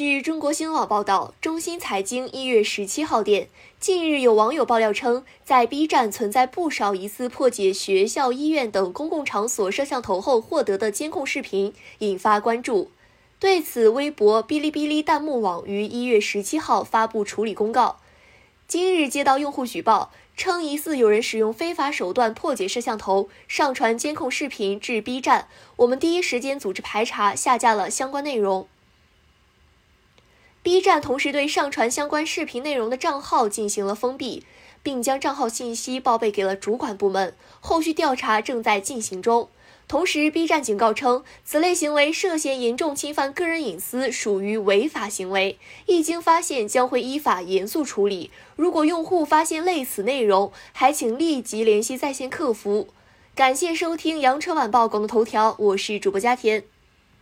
据中国新闻网报道，中新财经一月十七号电，近日有网友爆料称，在 B 站存在不少疑似破解学校、医院等公共场所摄像头后获得的监控视频，引发关注。对此，微博、哔哩哔哩弹幕网于一月十七号发布处理公告。今日接到用户举报，称疑似有人使用非法手段破解摄像头，上传监控视频至 B 站，我们第一时间组织排查，下架了相关内容。B 站同时对上传相关视频内容的账号进行了封闭，并将账号信息报备给了主管部门，后续调查正在进行中。同时，B 站警告称，此类行为涉嫌严重侵犯个人隐私，属于违法行为，一经发现将会依法严肃处理。如果用户发现类似内容，还请立即联系在线客服。感谢收听羊城晚报广东头条，我是主播佳田。